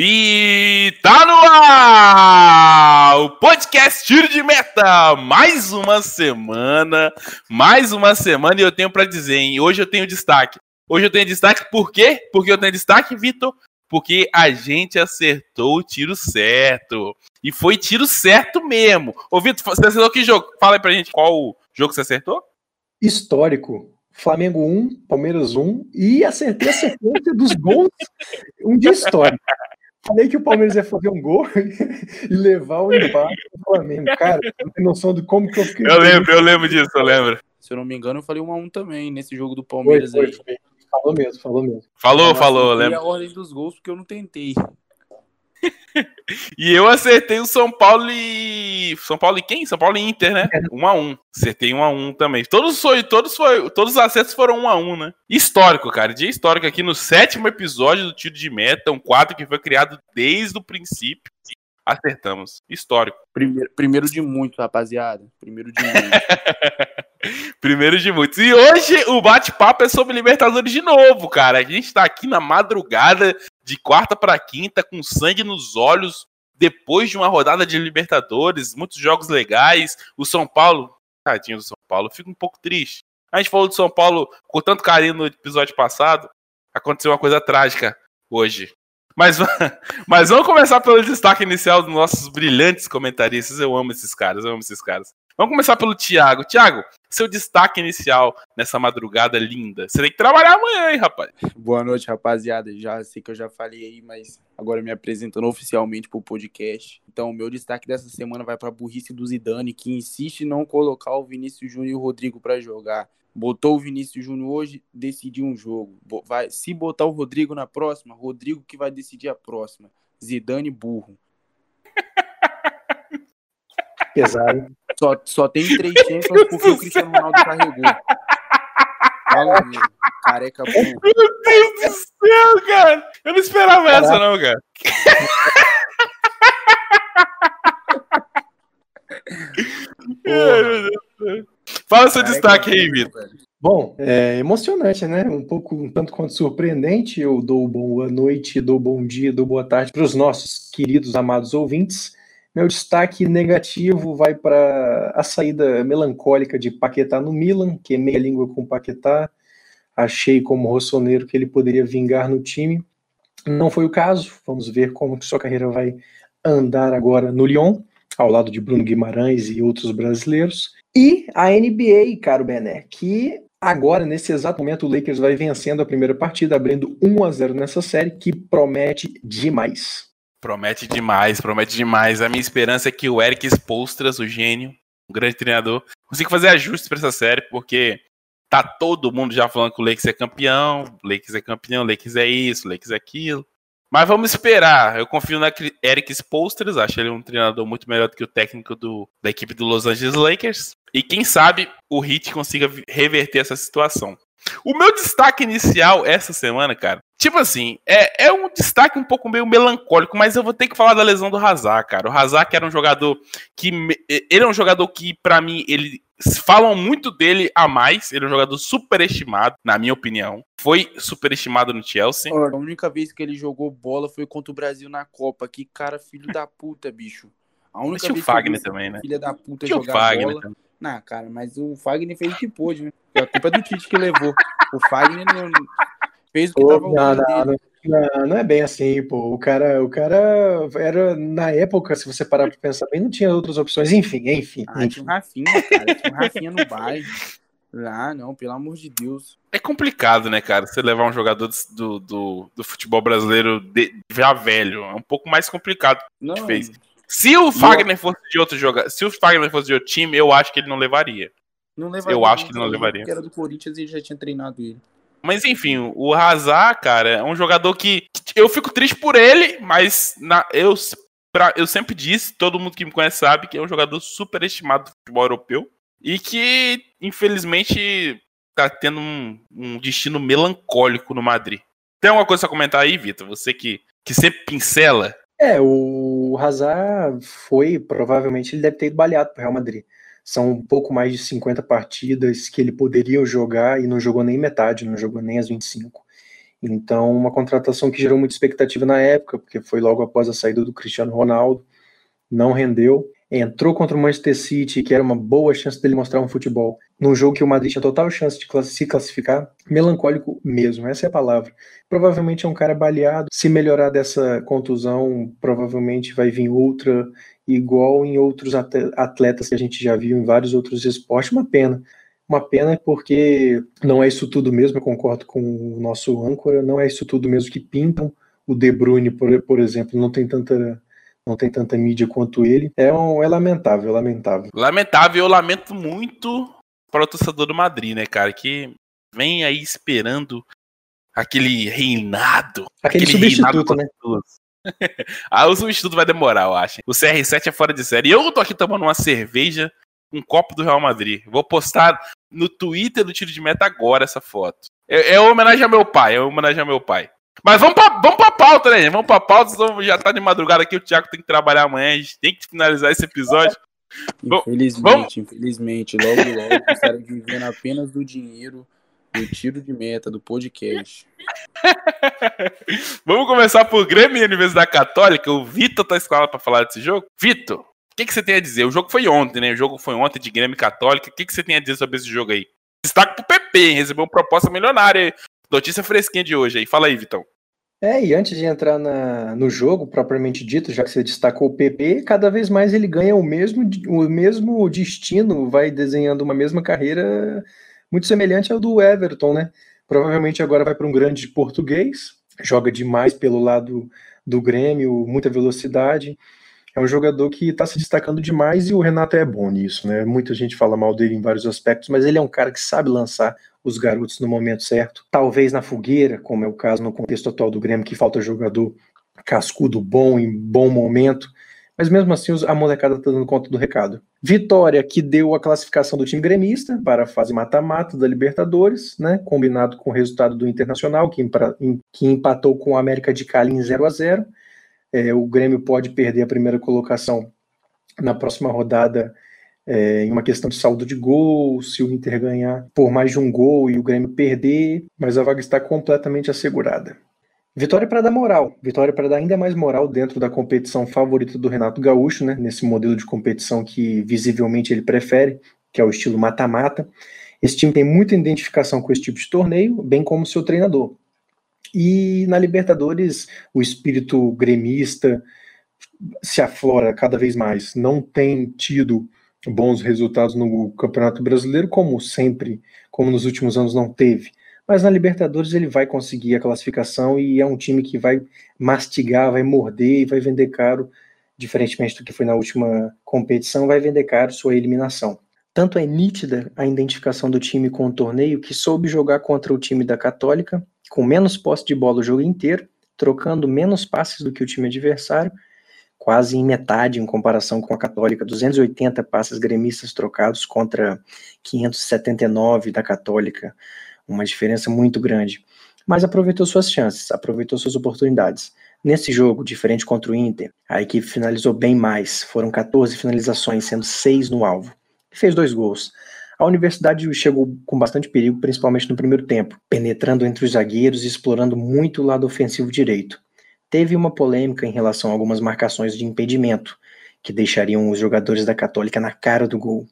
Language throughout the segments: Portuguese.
E tá no ar o podcast Tiro de Meta. Mais uma semana, mais uma semana e eu tenho para dizer, hein? Hoje eu tenho destaque. Hoje eu tenho destaque por quê? Porque eu tenho destaque, Vitor, porque a gente acertou o tiro certo. E foi tiro certo mesmo. Ô, Vitor, você acertou que jogo? Fala aí pra gente qual jogo você acertou? Histórico. Flamengo 1, Palmeiras 1 e acertei a sequência dos gols. Um dia histórico. Falei que o Palmeiras ia fazer um gol e levar o empate do Flamengo. Cara, não tem noção de como que eu fiquei. Eu lembro, eu lembro disso, eu lembro. Se eu não me engano, eu falei 1 a 1 também nesse jogo do Palmeiras foi, foi, aí. Foi. Falou mesmo, falou mesmo. Falou, falou, lembro. a ordem dos gols porque eu não tentei. E eu acertei o São Paulo e. São Paulo e quem? São Paulo e Inter, né? 1 a 1 Acertei 1 a 1 também. Todos, foi, todos, foi, todos os acertos foram 1 a 1 né? Histórico, cara. Dia histórico aqui no sétimo episódio do Tiro de Meta, um quadro que foi criado desde o princípio. Acertamos. Histórico. Primeiro, primeiro de muito, rapaziada. Primeiro de muito. primeiro de muitos. E hoje o bate-papo é sobre Libertadores de novo, cara. A gente tá aqui na madrugada de quarta para quinta, com sangue nos olhos, depois de uma rodada de Libertadores, muitos jogos legais. O São Paulo, tadinho do São Paulo, fico um pouco triste. A gente falou do São Paulo com tanto carinho no episódio passado. Aconteceu uma coisa trágica hoje. Mas, mas vamos começar pelo destaque inicial dos nossos brilhantes comentaristas. Eu amo esses caras, eu amo esses caras. Vamos começar pelo Thiago. Thiago, seu destaque inicial nessa madrugada linda. Você tem que trabalhar amanhã, hein, rapaz? Boa noite, rapaziada. Já sei que eu já falei aí, mas agora me apresentando oficialmente pro podcast. Então, o meu destaque dessa semana vai pra burrice do Zidane, que insiste em não colocar o Vinícius Júnior e o Rodrigo para jogar. Botou o Vinícius Júnior hoje, decidiu um jogo. Vai, se botar o Rodrigo na próxima, Rodrigo que vai decidir a próxima. Zidane burro. Pesado. Só, só tem três Champions porque o Cristiano Ronaldo carregou. Fala mesmo. Careca burro. Meu Deus do céu, cara. Eu não esperava Caraca. essa, não, cara. Ai, meu. Fala seu destaque aí, Vitor. Bom, é emocionante, né? Um pouco, um tanto quanto surpreendente. Eu dou boa noite, dou bom dia, dou boa tarde para os nossos queridos, amados ouvintes. Meu destaque negativo vai para a saída melancólica de Paquetá no Milan, que é meia língua com Paquetá. Achei como rossoneiro que ele poderia vingar no time. Não foi o caso. Vamos ver como sua carreira vai andar agora no Lyon, ao lado de Bruno Guimarães e outros brasileiros. E a NBA, caro Bené, que agora, nesse exato momento, o Lakers vai vencendo a primeira partida, abrindo 1 a 0 nessa série, que promete demais. Promete demais, promete demais. A minha esperança é que o Eric Spolstras, o gênio, o grande treinador, consiga fazer ajustes para essa série, porque tá todo mundo já falando que o Lakers é campeão, o Lakers é campeão, o Lakers é isso, o Lakers é aquilo. Mas vamos esperar. Eu confio na Eric Spolsters, acho ele um treinador muito melhor do que o técnico do, da equipe do Los Angeles Lakers. E quem sabe o Heat consiga reverter essa situação. O meu destaque inicial essa semana, cara, tipo assim, é, é um destaque um pouco meio melancólico, mas eu vou ter que falar da lesão do Hazard, cara. O Hazard que era um jogador que ele é um jogador que para mim ele falam muito dele a mais, ele é um jogador superestimado, na minha opinião. Foi superestimado no Chelsea. A única vez que ele jogou bola foi contra o Brasil na Copa. Que cara filho da puta, bicho. A única Tinha vez o Fagner também, né? Filha da puta Tinha jogar o Fagner bola. também. Não, cara, mas o Fagner fez o que pôde, né? A culpa é do Tite que levou. O Fagner não fez o que tava não, não, não, não, não é bem assim, pô. O cara, o cara era, na época, se você parar pra pensar bem, não tinha outras opções. Enfim, enfim. Ah, enfim. tinha um Rafinha, cara. Tinha um Rafinha no bairro. Ah, não, pelo amor de Deus. É complicado, né, cara? Você levar um jogador do, do, do futebol brasileiro de, já velho. É um pouco mais complicado. Não, fez. Se o Fagner fosse de outro jogador, se o Fagner fosse de outro time, eu acho que ele não levaria. não levaria. Eu acho que ele não levaria. Porque era do Corinthians e já tinha treinado ele. Mas enfim, o Hazard, cara, é um jogador que eu fico triste por ele, mas na, eu, pra, eu sempre disse, todo mundo que me conhece sabe que é um jogador super estimado do futebol europeu e que infelizmente tá tendo um, um destino melancólico no Madrid. Tem alguma coisa a comentar aí, Vitor? Você que, que sempre pincela. É, o Hazard foi, provavelmente, ele deve ter ido baleado para o Real Madrid. São um pouco mais de 50 partidas que ele poderia jogar e não jogou nem metade, não jogou nem as 25. Então, uma contratação que gerou muita expectativa na época, porque foi logo após a saída do Cristiano Ronaldo, não rendeu. Entrou contra o Manchester City, que era uma boa chance dele mostrar um futebol, num jogo que o Madrid tinha total chance de se classificar. Melancólico mesmo, essa é a palavra. Provavelmente é um cara baleado. Se melhorar dessa contusão, provavelmente vai vir outra, igual em outros atletas que a gente já viu em vários outros esportes. Uma pena. Uma pena porque não é isso tudo mesmo, eu concordo com o nosso âncora, não é isso tudo mesmo que pintam. O De Bruyne, por, por exemplo, não tem tanta não tem tanta mídia quanto ele. É, um, é lamentável, lamentável. Lamentável, eu lamento muito para o torcedor do Madrid, né, cara, que vem aí esperando aquele reinado. Aquele, aquele substituto, né? ah, o substituto vai demorar, eu acho. O CR7 é fora de série. Eu tô aqui tomando uma cerveja um copo do Real Madrid. Vou postar no Twitter do Tiro de Meta agora essa foto. É, é homenagem ao meu pai, é homenagem ao meu pai. Mas vamos pra, vamos pra pauta, né? Vamos pra pauta, já tá de madrugada aqui, o Thiago tem que trabalhar amanhã, a gente tem que finalizar esse episódio. Infelizmente, vamos... infelizmente, logo logo estarei vivendo apenas do dinheiro do tiro de meta do podcast. vamos começar por Grêmio e Universidade Católica. O Vitor tá escalado pra falar desse jogo. Vitor, que, que você tem a dizer? O jogo foi ontem, né? O jogo foi ontem de Grêmio Católica. O que, que você tem a dizer sobre esse jogo aí? Destaque pro PP, hein? Recebeu proposta milionária. Notícia fresquinha de hoje aí. Fala aí, Vitão. É, e antes de entrar na, no jogo propriamente dito, já que você destacou o PP, cada vez mais ele ganha o mesmo, o mesmo destino, vai desenhando uma mesma carreira muito semelhante ao do Everton, né? Provavelmente agora vai para um grande português, joga demais pelo lado do Grêmio, muita velocidade é um jogador que está se destacando demais e o Renato é bom nisso, né? Muita gente fala mal dele em vários aspectos, mas ele é um cara que sabe lançar os garotos no momento certo. Talvez na fogueira, como é o caso no contexto atual do Grêmio, que falta jogador cascudo bom em bom momento. Mas mesmo assim, a molecada está dando conta do recado. Vitória que deu a classificação do time gremista para a fase mata-mata da Libertadores, né? Combinado com o resultado do Internacional, que, empatou com o América de Cali em 0 a 0 é, o Grêmio pode perder a primeira colocação na próxima rodada é, em uma questão de saldo de gol, se o Inter ganhar por mais de um gol e o Grêmio perder, mas a vaga está completamente assegurada. Vitória para dar moral, vitória para dar ainda mais moral dentro da competição favorita do Renato Gaúcho, né, nesse modelo de competição que visivelmente ele prefere, que é o estilo mata-mata. Esse time tem muita identificação com esse tipo de torneio, bem como seu treinador. E na Libertadores, o espírito gremista se aflora cada vez mais. Não tem tido bons resultados no Campeonato Brasileiro, como sempre, como nos últimos anos não teve. Mas na Libertadores ele vai conseguir a classificação e é um time que vai mastigar, vai morder e vai vender caro, diferentemente do que foi na última competição, vai vender caro sua eliminação. Tanto é nítida a identificação do time com o torneio que soube jogar contra o time da Católica com menos posse de bola o jogo inteiro, trocando menos passes do que o time adversário, quase em metade em comparação com a Católica, 280 passes gremistas trocados contra 579 da Católica, uma diferença muito grande. Mas aproveitou suas chances, aproveitou suas oportunidades. Nesse jogo, diferente contra o Inter, a equipe finalizou bem mais, foram 14 finalizações, sendo 6 no alvo. E fez dois gols. A universidade chegou com bastante perigo, principalmente no primeiro tempo, penetrando entre os zagueiros e explorando muito o lado ofensivo direito. Teve uma polêmica em relação a algumas marcações de impedimento, que deixariam os jogadores da Católica na cara do gol.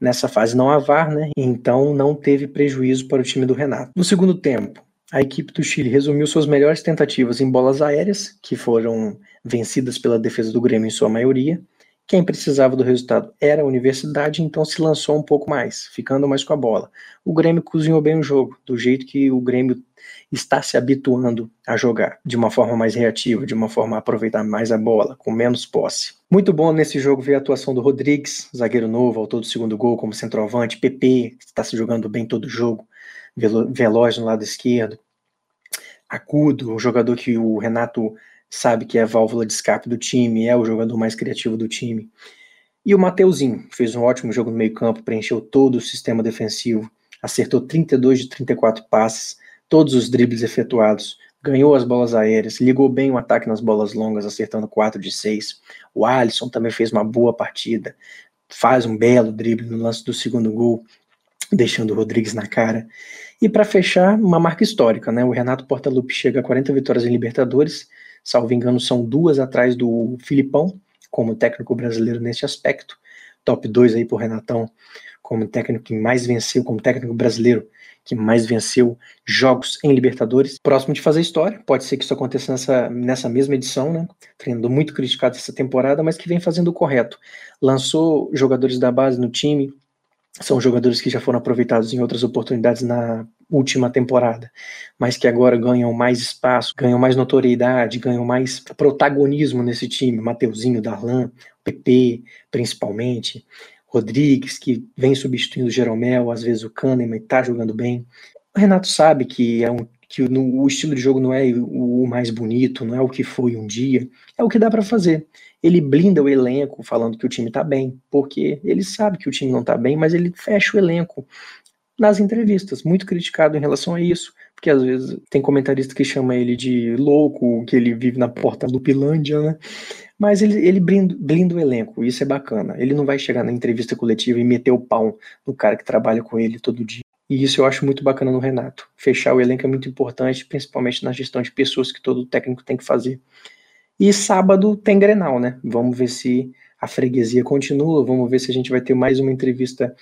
Nessa fase não há VAR, né? Então não teve prejuízo para o time do Renato. No segundo tempo, a equipe do Chile resumiu suas melhores tentativas em bolas aéreas, que foram vencidas pela defesa do Grêmio em sua maioria, quem precisava do resultado era a universidade, então se lançou um pouco mais, ficando mais com a bola. O Grêmio cozinhou bem o jogo, do jeito que o Grêmio está se habituando a jogar, de uma forma mais reativa, de uma forma a aproveitar mais a bola, com menos posse. Muito bom nesse jogo ver a atuação do Rodrigues, zagueiro novo, autor do segundo gol como centroavante, PP, que está se jogando bem todo o jogo, veloz no lado esquerdo. Acudo, um jogador que o Renato sabe que é a válvula de escape do time, é o jogador mais criativo do time. E o Mateuzinho fez um ótimo jogo no meio-campo, preencheu todo o sistema defensivo, acertou 32 de 34 passes, todos os dribles efetuados, ganhou as bolas aéreas, ligou bem o ataque nas bolas longas, acertando 4 de 6. O Alisson também fez uma boa partida, faz um belo drible no lance do segundo gol. deixando o Rodrigues na cara. E para fechar, uma marca histórica, né? O Renato Portaluppi chega a 40 vitórias em Libertadores, salvo engano, são duas atrás do Filipão, como técnico brasileiro nesse aspecto. Top 2 aí pro Renatão, como técnico que mais venceu, como técnico brasileiro que mais venceu jogos em Libertadores. Próximo de fazer história, pode ser que isso aconteça nessa, nessa mesma edição, né? Treinador muito criticado essa temporada, mas que vem fazendo o correto. Lançou jogadores da base no time, são jogadores que já foram aproveitados em outras oportunidades na última temporada, mas que agora ganham mais espaço, ganham mais notoriedade, ganham mais protagonismo nesse time. Mateuzinho, Darlan, PP, principalmente. Rodrigues, que vem substituindo o Jeromel, às vezes o Kahneman está jogando bem. O Renato sabe que é um que no, o estilo de jogo não é o, o, mais bonito, não é o que foi um dia, é o que dá para fazer. Ele blinda o elenco falando que o time tá bem, porque ele sabe que o time não tá bem, mas ele fecha o elenco nas entrevistas, muito criticado em relação a isso, porque às vezes tem comentarista que chama ele de louco, que ele vive na porta do Pilândia, né? Mas ele, ele blinda, blinda o elenco, isso é bacana. Ele não vai chegar na entrevista coletiva e meter o pau no cara que trabalha com ele todo dia. E isso eu acho muito bacana no Renato. Fechar o elenco é muito importante, principalmente na gestão de pessoas que todo técnico tem que fazer. E sábado tem Grenal, né? Vamos ver se a freguesia continua, vamos ver se a gente vai ter mais uma entrevista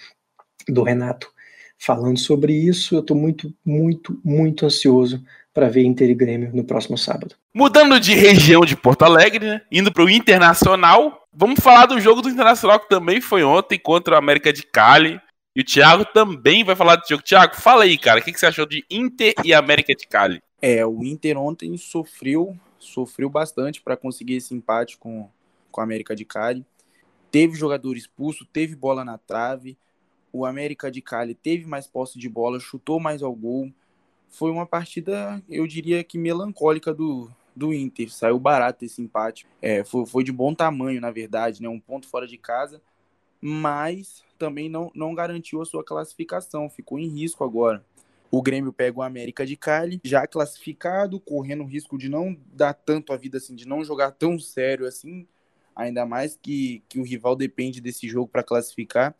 do Renato falando sobre isso. Eu estou muito, muito, muito ansioso para ver Inter e Grêmio no próximo sábado. Mudando de região de Porto Alegre, né? indo para o Internacional, vamos falar do jogo do Internacional que também foi ontem contra o América de Cali. E o Thiago também vai falar do jogo. Thiago, fala aí, cara, o que, que você achou de Inter e América de Cali? É, o Inter ontem sofreu, sofreu bastante para conseguir esse empate com, com a América de Cali. Teve jogador expulso, teve bola na trave. O América de Cali teve mais posse de bola, chutou mais ao gol. Foi uma partida, eu diria que melancólica do, do Inter. Saiu barato esse empate. É, foi, foi de bom tamanho, na verdade, né? Um ponto fora de casa. Mas também não, não garantiu a sua classificação, ficou em risco agora. O Grêmio pega o América de Cali, já classificado, correndo o risco de não dar tanto a vida assim, de não jogar tão sério assim, ainda mais que, que o rival depende desse jogo para classificar.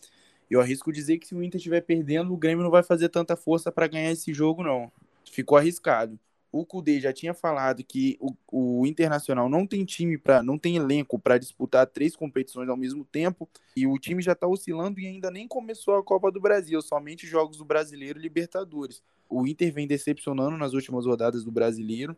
Eu arrisco dizer que se o Inter estiver perdendo, o Grêmio não vai fazer tanta força para ganhar esse jogo, não. Ficou arriscado o Cudê já tinha falado que o, o Internacional não tem time para, não tem elenco para disputar três competições ao mesmo tempo e o time já está oscilando e ainda nem começou a Copa do Brasil, somente jogos do Brasileiro e Libertadores. O Inter vem decepcionando nas últimas rodadas do Brasileiro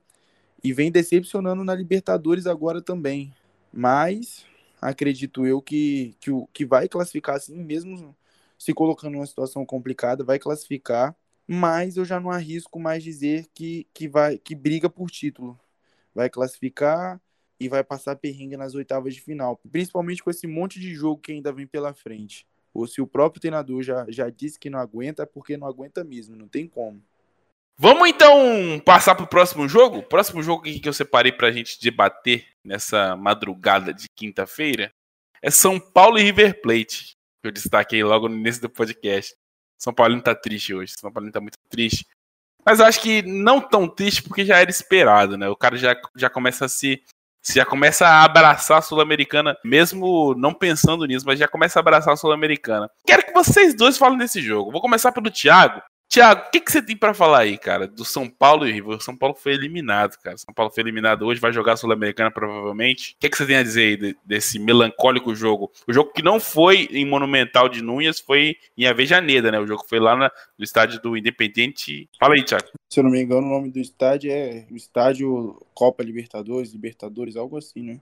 e vem decepcionando na Libertadores agora também. Mas acredito eu que, que, que vai classificar assim, mesmo se colocando numa situação complicada, vai classificar mas eu já não arrisco mais dizer que, que, vai, que briga por título. Vai classificar e vai passar perrengue nas oitavas de final, principalmente com esse monte de jogo que ainda vem pela frente. Ou se o próprio treinador já, já disse que não aguenta, é porque não aguenta mesmo, não tem como. Vamos então passar para o próximo jogo? Próximo jogo que eu separei para a gente debater nessa madrugada de quinta-feira é São Paulo e River Plate, que eu destaquei logo no início do podcast. São Paulo tá triste hoje. São Paulo tá muito triste. Mas acho que não tão triste porque já era esperado, né? O cara já, já começa a se. Já começa a abraçar a Sul-Americana, mesmo não pensando nisso, mas já começa a abraçar a Sul-Americana. Quero que vocês dois falem desse jogo. Vou começar pelo Thiago. Tiago, o que, que você tem para falar aí, cara, do São Paulo e River? O São Paulo foi eliminado, cara. São Paulo foi eliminado hoje, vai jogar a Sul-Americana provavelmente. O que, que você tem a dizer aí de, desse melancólico jogo? O jogo que não foi em Monumental de Núñez, foi em Avejaneda, né? O jogo foi lá na, no estádio do Independente. Fala aí, Tiago. Se eu não me engano, o nome do estádio é o estádio Copa Libertadores, Libertadores, algo assim, né?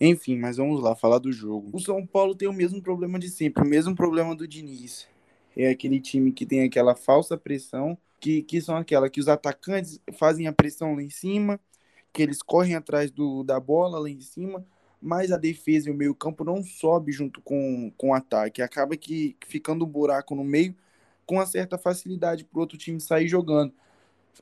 Enfim, mas vamos lá, falar do jogo. O São Paulo tem o mesmo problema de sempre, o mesmo problema do Diniz é aquele time que tem aquela falsa pressão, que, que são aquela que os atacantes fazem a pressão lá em cima, que eles correm atrás do, da bola lá em cima, mas a defesa e o meio campo não sobe junto com, com o ataque. Acaba que ficando um buraco no meio com uma certa facilidade para o outro time sair jogando.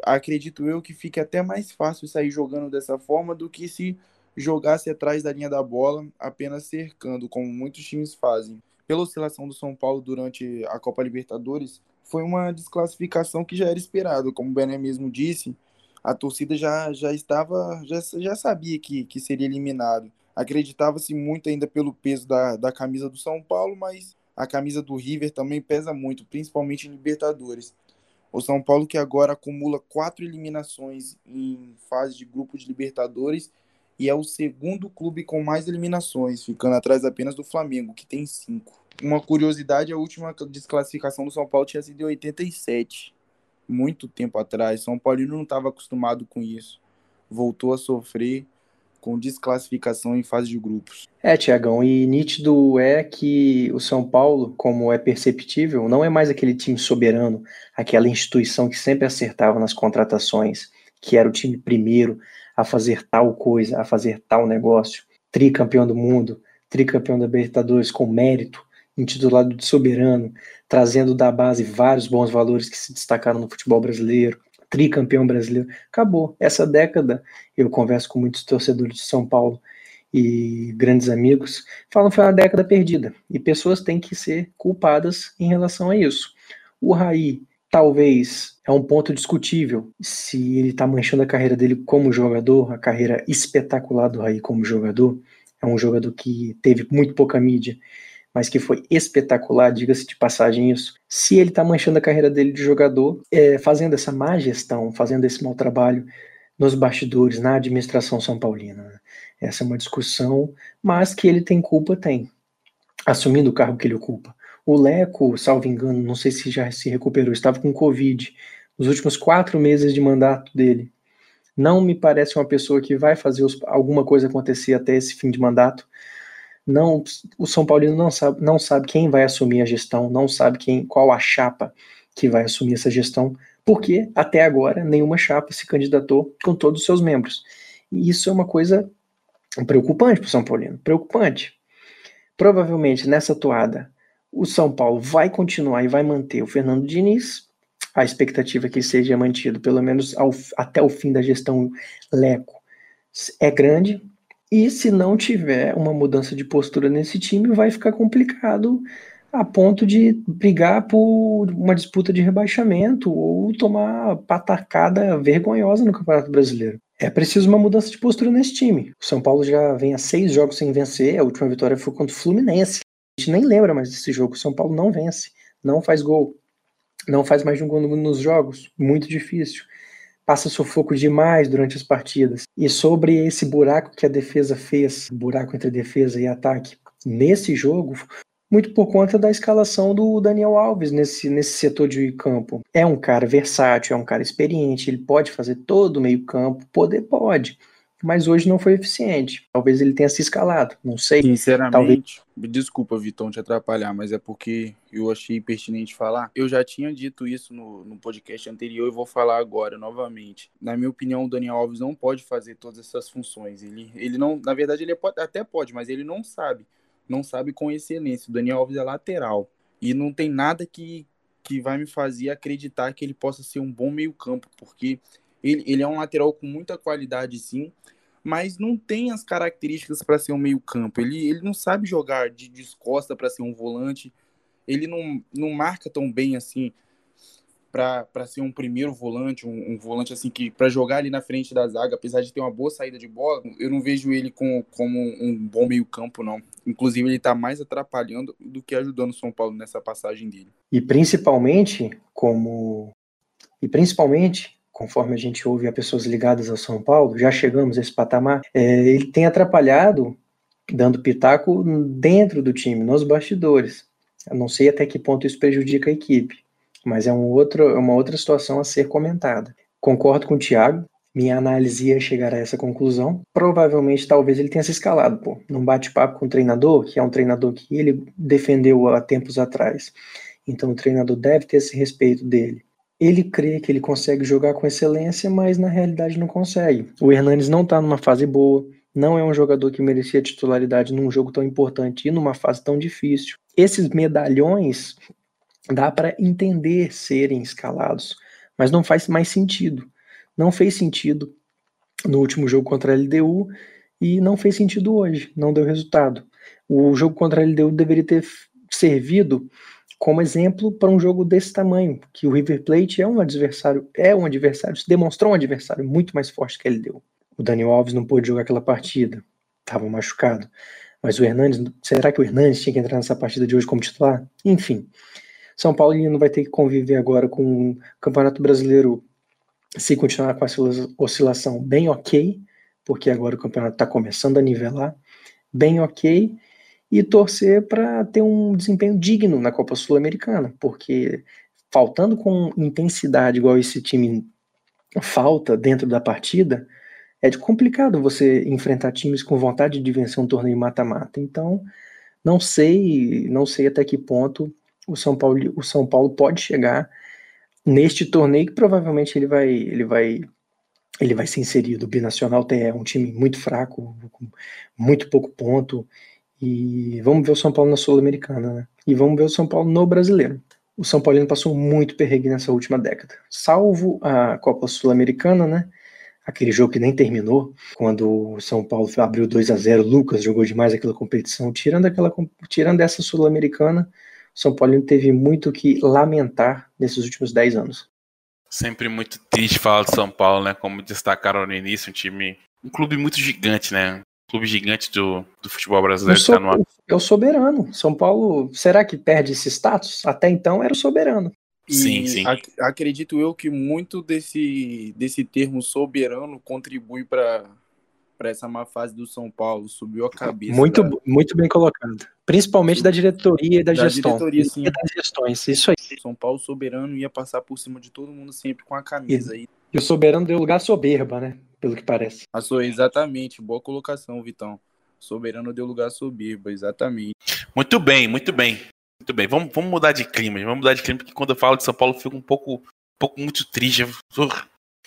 Acredito eu que fique até mais fácil sair jogando dessa forma do que se jogasse atrás da linha da bola, apenas cercando, como muitos times fazem pela oscilação do São Paulo durante a Copa Libertadores, foi uma desclassificação que já era esperado. Como o Bené mesmo disse, a torcida já, já estava, já, já sabia que, que seria eliminado. Acreditava-se muito ainda pelo peso da, da camisa do São Paulo, mas a camisa do River também pesa muito, principalmente em Libertadores. O São Paulo que agora acumula quatro eliminações em fase de grupo de Libertadores e é o segundo clube com mais eliminações, ficando atrás apenas do Flamengo, que tem cinco. Uma curiosidade, a última desclassificação do São Paulo tinha sido em 87, muito tempo atrás. São Paulo não estava acostumado com isso. Voltou a sofrer com desclassificação em fase de grupos. É, Tiagão, e nítido é que o São Paulo, como é perceptível, não é mais aquele time soberano, aquela instituição que sempre acertava nas contratações, que era o time primeiro a fazer tal coisa, a fazer tal negócio, tricampeão do mundo, tricampeão da Libertadores com mérito, intitulado de soberano, trazendo da base vários bons valores que se destacaram no futebol brasileiro, tricampeão brasileiro. Acabou. Essa década, eu converso com muitos torcedores de São Paulo e grandes amigos, falam que foi uma década perdida. E pessoas têm que ser culpadas em relação a isso. O Raí, talvez, é um ponto discutível se ele está manchando a carreira dele como jogador, a carreira espetacular do Raí como jogador. É um jogador que teve muito pouca mídia mas que foi espetacular, diga-se de passagem isso. Se ele está manchando a carreira dele de jogador, é, fazendo essa má gestão, fazendo esse mau trabalho nos bastidores, na administração são paulina. Né? Essa é uma discussão, mas que ele tem culpa, tem. Assumindo o cargo que ele ocupa. O Leco, salvo engano, não sei se já se recuperou, estava com Covid nos últimos quatro meses de mandato dele. Não me parece uma pessoa que vai fazer os, alguma coisa acontecer até esse fim de mandato não o São Paulino não sabe, não sabe quem vai assumir a gestão, não sabe quem qual a chapa que vai assumir essa gestão, porque até agora nenhuma chapa se candidatou com todos os seus membros. E isso é uma coisa preocupante para o São Paulino, preocupante. Provavelmente nessa toada o São Paulo vai continuar e vai manter o Fernando Diniz. A expectativa é que seja mantido pelo menos ao, até o fim da gestão Leco é grande, e se não tiver uma mudança de postura nesse time, vai ficar complicado a ponto de brigar por uma disputa de rebaixamento ou tomar patacada vergonhosa no Campeonato Brasileiro. É preciso uma mudança de postura nesse time. O São Paulo já vem há seis jogos sem vencer, a última vitória foi contra o Fluminense. Gente nem lembra mais desse jogo. São Paulo não vence, não faz gol, não faz mais de um gol nos jogos. Muito difícil passa sufoco demais durante as partidas. E sobre esse buraco que a defesa fez, buraco entre defesa e ataque, nesse jogo, muito por conta da escalação do Daniel Alves nesse, nesse setor de campo. É um cara versátil, é um cara experiente, ele pode fazer todo o meio campo, poder pode mas hoje não foi eficiente. Talvez ele tenha se escalado, não sei. Sinceramente, Talvez... desculpa, Vitão, te atrapalhar, mas é porque eu achei pertinente falar. Eu já tinha dito isso no, no podcast anterior e vou falar agora novamente. Na minha opinião, o Daniel Alves não pode fazer todas essas funções. Ele, ele não, na verdade, ele pode, até pode, mas ele não sabe. Não sabe com excelência. O Daniel Alves é lateral. E não tem nada que, que vai me fazer acreditar que ele possa ser um bom meio-campo, porque ele, ele é um lateral com muita qualidade, sim, mas não tem as características para ser um meio-campo. Ele, ele não sabe jogar de descosta para ser um volante. Ele não, não marca tão bem assim para ser um primeiro volante, um, um volante assim que para jogar ali na frente da zaga, apesar de ter uma boa saída de bola, eu não vejo ele com, como um bom meio-campo, não. Inclusive, ele está mais atrapalhando do que ajudando o São Paulo nessa passagem dele. E principalmente, como. E principalmente conforme a gente ouve a pessoas ligadas ao São Paulo, já chegamos a esse patamar, é, ele tem atrapalhado, dando pitaco dentro do time, nos bastidores. Eu não sei até que ponto isso prejudica a equipe, mas é um outro, é uma outra situação a ser comentada. Concordo com o Thiago, minha análise ia chegar a essa conclusão. Provavelmente, talvez ele tenha se escalado, pô, num bate-papo com o treinador, que é um treinador que ele defendeu há tempos atrás. Então, o treinador deve ter esse respeito dele ele crê que ele consegue jogar com excelência, mas na realidade não consegue. O Hernanes não está numa fase boa, não é um jogador que merecia titularidade num jogo tão importante e numa fase tão difícil. Esses medalhões dá para entender serem escalados, mas não faz mais sentido. Não fez sentido no último jogo contra a LDU e não fez sentido hoje, não deu resultado. O jogo contra a LDU deveria ter servido como exemplo para um jogo desse tamanho, que o River Plate é um adversário, é um adversário, se demonstrou um adversário muito mais forte que ele deu. O Daniel Alves não pôde jogar aquela partida, estava machucado. Mas o Hernandes, será que o Hernandes tinha que entrar nessa partida de hoje como titular? Enfim, São Paulo não vai ter que conviver agora com o Campeonato Brasileiro se continuar com essa oscilação bem ok, porque agora o campeonato está começando a nivelar, bem ok, e torcer para ter um desempenho digno na Copa Sul-Americana, porque faltando com intensidade igual esse time falta dentro da partida, é complicado você enfrentar times com vontade de vencer um torneio mata-mata. Então, não sei, não sei até que ponto o São Paulo, o São Paulo pode chegar neste torneio que provavelmente ele vai, ele vai, ele vai ser inserido. O Binacional é um time muito fraco, muito pouco ponto. E vamos ver o São Paulo na Sul-Americana, né? E vamos ver o São Paulo no Brasileiro. O São Paulino passou muito perrengue nessa última década. Salvo a Copa Sul-Americana, né? Aquele jogo que nem terminou, quando o São Paulo abriu 2 a 0 Lucas jogou demais aquela competição. Tirando, aquela, tirando essa Sul-Americana, o São Paulino teve muito que lamentar nesses últimos 10 anos. Sempre muito triste falar do São Paulo, né? Como destacaram no início, um time. Um clube muito gigante, né? Clube gigante do, do futebol brasileiro está no ar. É o soberano. São Paulo, será que perde esse status? Até então era o soberano. E sim, sim. Ac acredito eu que muito desse, desse termo soberano contribui para para essa má fase do São Paulo, subiu a cabeça. Muito, da... muito bem colocado. Principalmente da diretoria e da, da gestão. Diretoria, sim. E das gestões, isso aí. São Paulo soberano ia passar por cima de todo mundo sempre com a camisa e, aí. E o soberano deu lugar soberba, né? Pelo que parece. Passou, exatamente. Boa colocação, Vitão. Soberano deu lugar soberba, exatamente. Muito bem, muito bem. Muito bem. Vamos, vamos mudar de clima. Vamos mudar de clima, porque quando eu falo de São Paulo, eu fico um pouco, um pouco muito triste.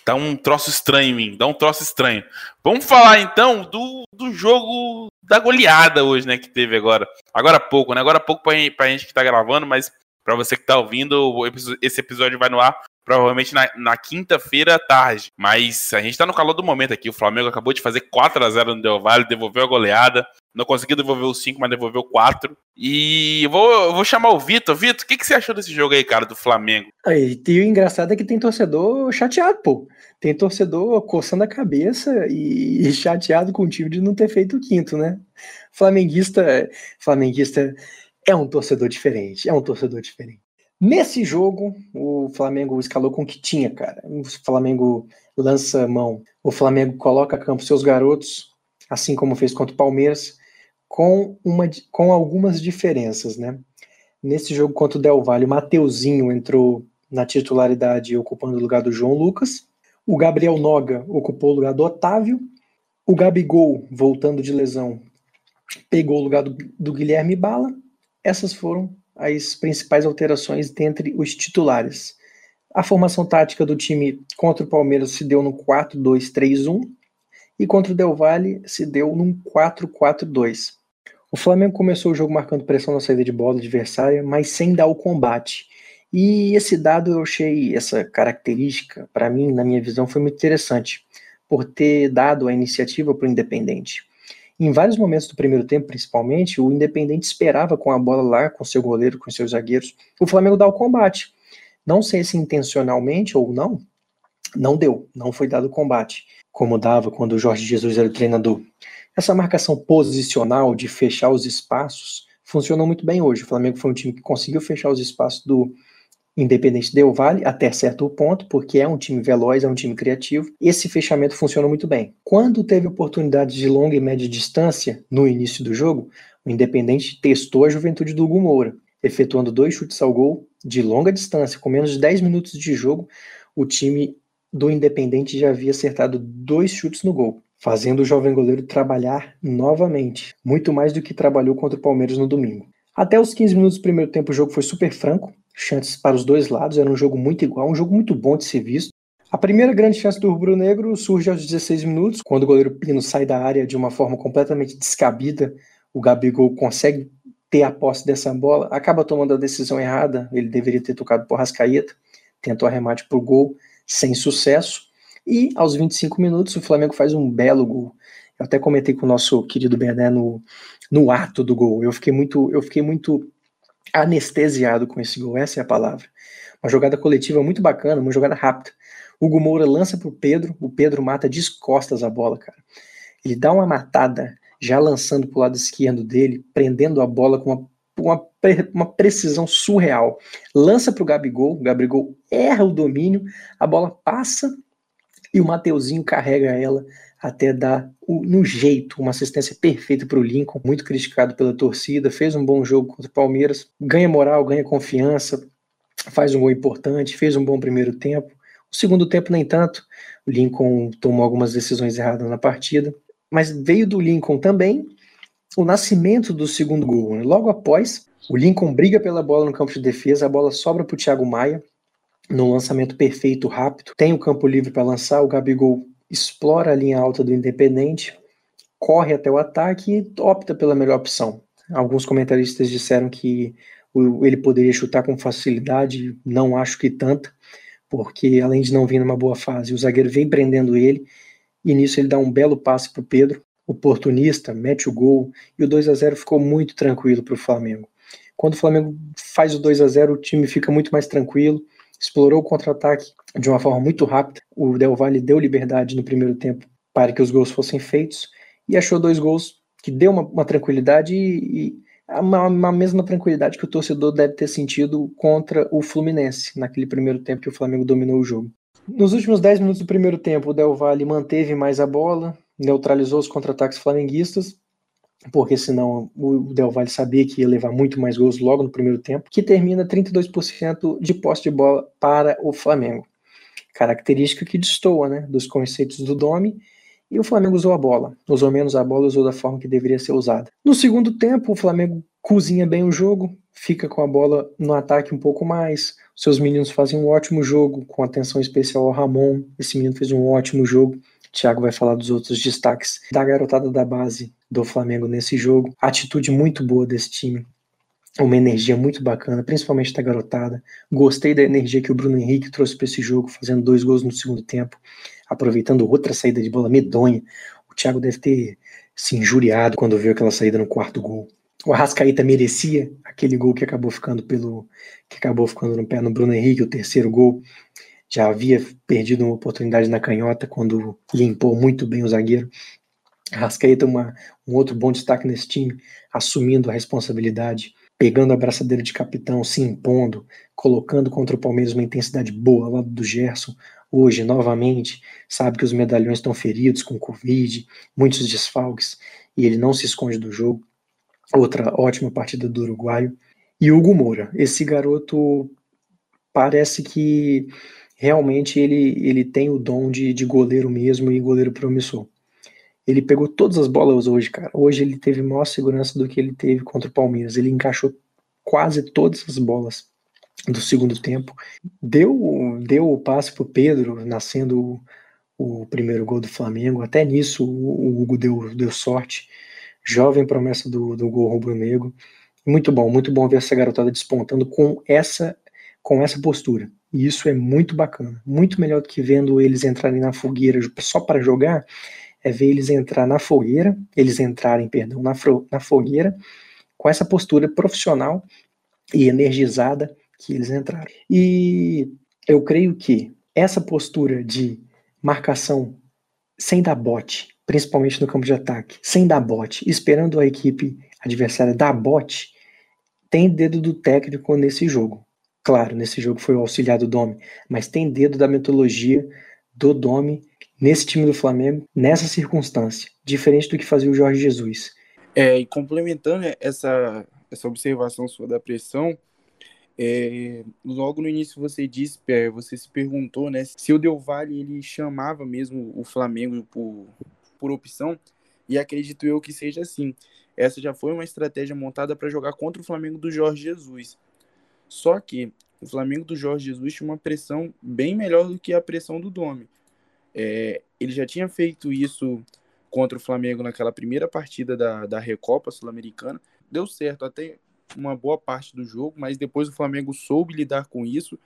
Dá um troço estranho em mim, dá um troço estranho. Vamos falar então do, do jogo da goleada hoje, né, que teve agora. Agora há pouco, né? Agora há pouco pra, pra gente que tá gravando, mas para você que tá ouvindo, esse episódio vai no ar provavelmente na, na quinta-feira à tarde. Mas a gente tá no calor do momento aqui. O Flamengo acabou de fazer 4 a 0 no Del Valle, devolveu a goleada. Não conseguiu devolver o 5, mas devolveu 4. E vou, vou chamar o Vitor. Vitor, o que, que você achou desse jogo aí, cara, do Flamengo? Aí, e o engraçado é que tem torcedor chateado, pô. Tem torcedor coçando a cabeça e chateado com o time de não ter feito o quinto, né? Flamenguista, flamenguista é um torcedor diferente, é um torcedor diferente. Nesse jogo, o Flamengo escalou com o que tinha, cara. O Flamengo lança mão. O Flamengo coloca a campo seus garotos, assim como fez contra o Palmeiras, com, uma, com algumas diferenças, né? Nesse jogo contra o Del Valle, o Mateuzinho entrou na titularidade ocupando o lugar do João Lucas. O Gabriel Noga ocupou o lugar do Otávio. O Gabigol, voltando de lesão, pegou o lugar do, do Guilherme Bala. Essas foram as principais alterações dentre os titulares. A formação tática do time contra o Palmeiras se deu no 4-2-3-1 e contra o Del Valle se deu num 4-4-2. O Flamengo começou o jogo marcando pressão na saída de bola adversária, mas sem dar o combate. E esse dado eu achei, essa característica, para mim, na minha visão, foi muito interessante, por ter dado a iniciativa para o Independente. Em vários momentos do primeiro tempo, principalmente, o Independente esperava com a bola lá, com seu goleiro, com seus zagueiros, o Flamengo dar o combate. Não sei se intencionalmente ou não, não deu, não foi dado o combate, como dava quando o Jorge Jesus era o treinador. Essa marcação posicional de fechar os espaços funcionou muito bem hoje. O Flamengo foi um time que conseguiu fechar os espaços do Independente Del Vale até certo ponto, porque é um time veloz, é um time criativo. Esse fechamento funciona muito bem. Quando teve oportunidades de longa e média distância no início do jogo, o Independente testou a juventude do Hugo Moura, efetuando dois chutes ao gol de longa distância, com menos de 10 minutos de jogo, o time do Independente já havia acertado dois chutes no gol, fazendo o jovem goleiro trabalhar novamente, muito mais do que trabalhou contra o Palmeiras no domingo. Até os 15 minutos do primeiro tempo o jogo foi super franco, chances para os dois lados, era um jogo muito igual, um jogo muito bom de ser visto. A primeira grande chance do Rubro Negro surge aos 16 minutos, quando o goleiro Pino sai da área de uma forma completamente descabida. O Gabigol consegue ter a posse dessa bola, acaba tomando a decisão errada, ele deveria ter tocado por Rascaeta, tentou arremate para o gol, sem sucesso. E aos 25 minutos o Flamengo faz um belo gol. Eu até comentei com o nosso querido Bené no, no ato do gol. Eu fiquei muito, eu fiquei muito anestesiado com esse gol, essa é a palavra. Uma jogada coletiva muito bacana, uma jogada rápida. Hugo Moura lança pro Pedro, o Pedro mata de costas a bola, cara. Ele dá uma matada já lançando para o lado esquerdo dele, prendendo a bola com uma, uma, uma precisão surreal. Lança para o Gabigol, o Gabigol erra o domínio, a bola passa e o Mateuzinho carrega ela até dar no jeito uma assistência perfeita para o Lincoln, muito criticado pela torcida, fez um bom jogo contra o Palmeiras, ganha moral, ganha confiança, faz um gol importante, fez um bom primeiro tempo. O segundo tempo, nem tanto, o Lincoln tomou algumas decisões erradas na partida, mas veio do Lincoln também o nascimento do segundo gol. Né? Logo após, o Lincoln briga pela bola no campo de defesa, a bola sobra para o Thiago Maia, num lançamento perfeito, rápido, tem o campo livre para lançar, o Gabigol explora a linha alta do Independente, corre até o ataque e opta pela melhor opção. Alguns comentaristas disseram que ele poderia chutar com facilidade, não acho que tanta, porque além de não vir numa boa fase, o zagueiro vem prendendo ele, e nisso ele dá um belo passe para o Pedro, oportunista, mete o gol, e o 2 a 0 ficou muito tranquilo para o Flamengo. Quando o Flamengo faz o 2 a 0 o time fica muito mais tranquilo, explorou o contra-ataque de uma forma muito rápida, o Del Valle deu liberdade no primeiro tempo para que os gols fossem feitos, e achou dois gols que deu uma, uma tranquilidade e, e uma, uma, mesma tranquilidade que o torcedor deve ter sentido contra o Fluminense, naquele primeiro tempo que o Flamengo dominou o jogo. Nos últimos 10 minutos do primeiro tempo, o Del Valle manteve mais a bola, neutralizou os contra-ataques flamenguistas, porque senão o Del Valle sabia que ia levar muito mais gols logo no primeiro tempo, que termina 32% de posse de bola para o Flamengo. Característica que destoa né, dos conceitos do Domi e o Flamengo usou a bola. Usou menos a bola, usou da forma que deveria ser usada. No segundo tempo, o Flamengo cozinha bem o jogo, fica com a bola no ataque um pouco mais. Seus meninos fazem um ótimo jogo, com atenção especial ao Ramon. Esse menino fez um ótimo jogo. Thiago vai falar dos outros destaques da garotada da base do Flamengo nesse jogo. Atitude muito boa desse time. Uma energia muito bacana, principalmente da garotada. Gostei da energia que o Bruno Henrique trouxe para esse jogo, fazendo dois gols no segundo tempo aproveitando outra saída de bola medonha. O Thiago deve ter se injuriado quando viu aquela saída no quarto gol. O Arrascaíta merecia aquele gol que acabou ficando pelo que acabou ficando no pé no Bruno Henrique, o terceiro gol. Já havia perdido uma oportunidade na canhota quando limpou muito bem o zagueiro. Arrascaíta uma, um outro bom destaque nesse time, assumindo a responsabilidade, pegando a braçadeira de capitão, se impondo, colocando contra o Palmeiras uma intensidade boa ao lado do Gerson, hoje, novamente, sabe que os medalhões estão feridos com Covid, muitos desfalques, e ele não se esconde do jogo. Outra ótima partida do uruguaio. E Hugo Moura, esse garoto parece que realmente ele, ele tem o dom de, de goleiro mesmo e goleiro promissor. Ele pegou todas as bolas hoje, cara. Hoje ele teve maior segurança do que ele teve contra o Palmeiras. Ele encaixou quase todas as bolas do segundo tempo. Deu, deu o passe para o Pedro, nascendo o, o, primeiro gol do Flamengo. Até nisso o, o Hugo deu, deu sorte. Jovem promessa do, do gol rubro-negro. Muito bom, muito bom ver essa garotada despontando com essa, com essa postura. E isso é muito bacana. Muito melhor do que vendo eles entrarem na fogueira só para jogar, é ver eles entrar na fogueira, eles entrarem, perdão, na, na fogueira, com essa postura profissional e energizada que eles entraram. E eu creio que essa postura de marcação sem dar bote, principalmente no campo de ataque, sem dar bote, esperando a equipe adversária dar bote, tem dedo do técnico nesse jogo. Claro, nesse jogo foi o auxiliar do Domi, mas tem dedo da metodologia do Domi nesse time do Flamengo, nessa circunstância, diferente do que fazia o Jorge Jesus. É, e complementando essa, essa observação sua da pressão, é, logo no início você disse, é, você se perguntou, né, se o Del Valle ele chamava mesmo o Flamengo por, por opção, e acredito eu que seja assim. Essa já foi uma estratégia montada para jogar contra o Flamengo do Jorge Jesus. Só que o Flamengo do Jorge Jesus tinha uma pressão bem melhor do que a pressão do Dome. É, ele já tinha feito isso contra o Flamengo naquela primeira partida da, da Recopa Sul-Americana. Deu certo, até uma boa parte do jogo, mas depois o Flamengo soube lidar com isso